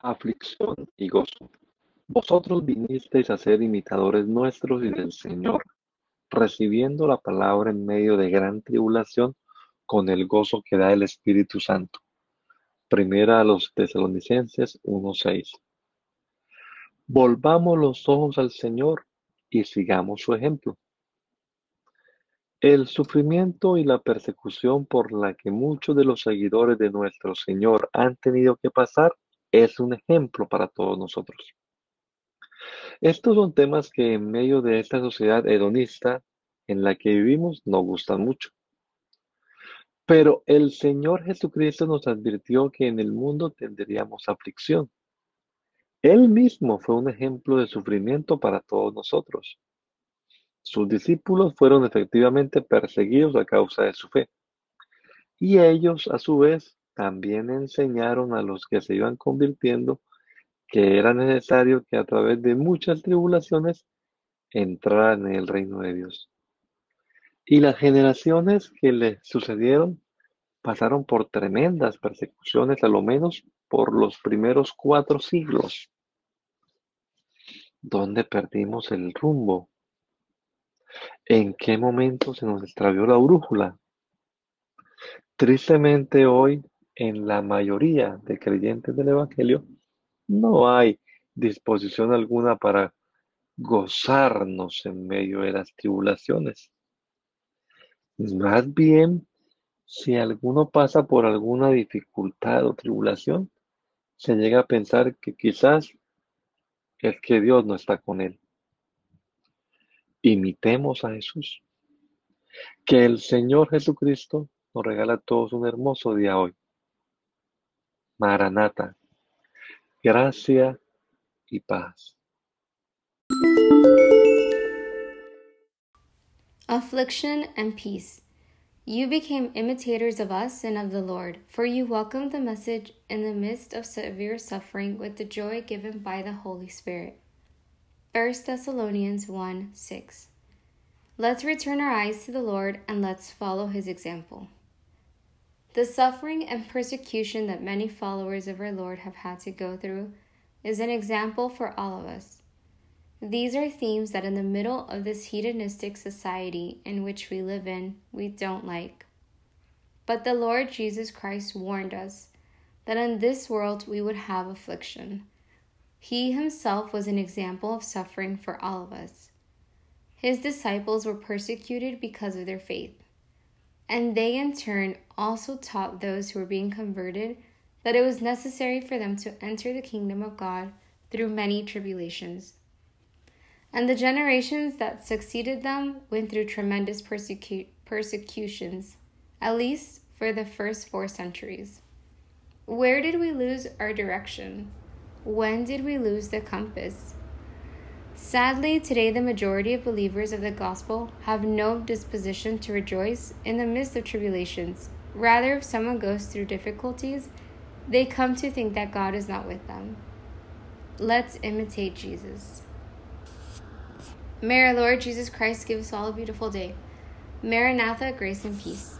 Aflicción y gozo. Vosotros vinisteis a ser imitadores nuestros y del Señor, recibiendo la palabra en medio de gran tribulación con el gozo que da el Espíritu Santo. Primera a los tesalonicenses 1.6. Volvamos los ojos al Señor y sigamos su ejemplo. El sufrimiento y la persecución por la que muchos de los seguidores de nuestro Señor han tenido que pasar es un ejemplo para todos nosotros. Estos son temas que en medio de esta sociedad hedonista en la que vivimos nos gustan mucho. Pero el Señor Jesucristo nos advirtió que en el mundo tendríamos aflicción. Él mismo fue un ejemplo de sufrimiento para todos nosotros. Sus discípulos fueron efectivamente perseguidos a causa de su fe. Y ellos, a su vez, también enseñaron a los que se iban convirtiendo que era necesario que a través de muchas tribulaciones entraran en el reino de Dios. Y las generaciones que le sucedieron pasaron por tremendas persecuciones, a lo menos por los primeros cuatro siglos, donde perdimos el rumbo. ¿En qué momento se nos extravió la brújula? Tristemente hoy en la mayoría de creyentes del Evangelio no hay disposición alguna para gozarnos en medio de las tribulaciones. Más bien, si alguno pasa por alguna dificultad o tribulación, se llega a pensar que quizás es que Dios no está con él. Imitemos a Jesús. Que el Señor Jesucristo nos regala a todos un hermoso día hoy. Maranata, gracia y paz. Affliction and peace. You became imitators of us and of the Lord, for you welcomed the message in the midst of severe suffering with the joy given by the Holy Spirit. 1 Thessalonians 1 6. Let's return our eyes to the Lord and let's follow his example. The suffering and persecution that many followers of our Lord have had to go through is an example for all of us. These are themes that, in the middle of this hedonistic society in which we live in, we don't like. But the Lord Jesus Christ warned us that in this world we would have affliction. He himself was an example of suffering for all of us. His disciples were persecuted because of their faith. And they, in turn, also taught those who were being converted that it was necessary for them to enter the kingdom of God through many tribulations. And the generations that succeeded them went through tremendous persecu- persecutions, at least for the first four centuries. Where did we lose our direction? When did we lose the compass? Sadly, today the majority of believers of the gospel have no disposition to rejoice in the midst of tribulations. Rather, if someone goes through difficulties, they come to think that God is not with them. Let's imitate Jesus. May our Lord Jesus Christ give us all a beautiful day. Maranatha, grace and peace.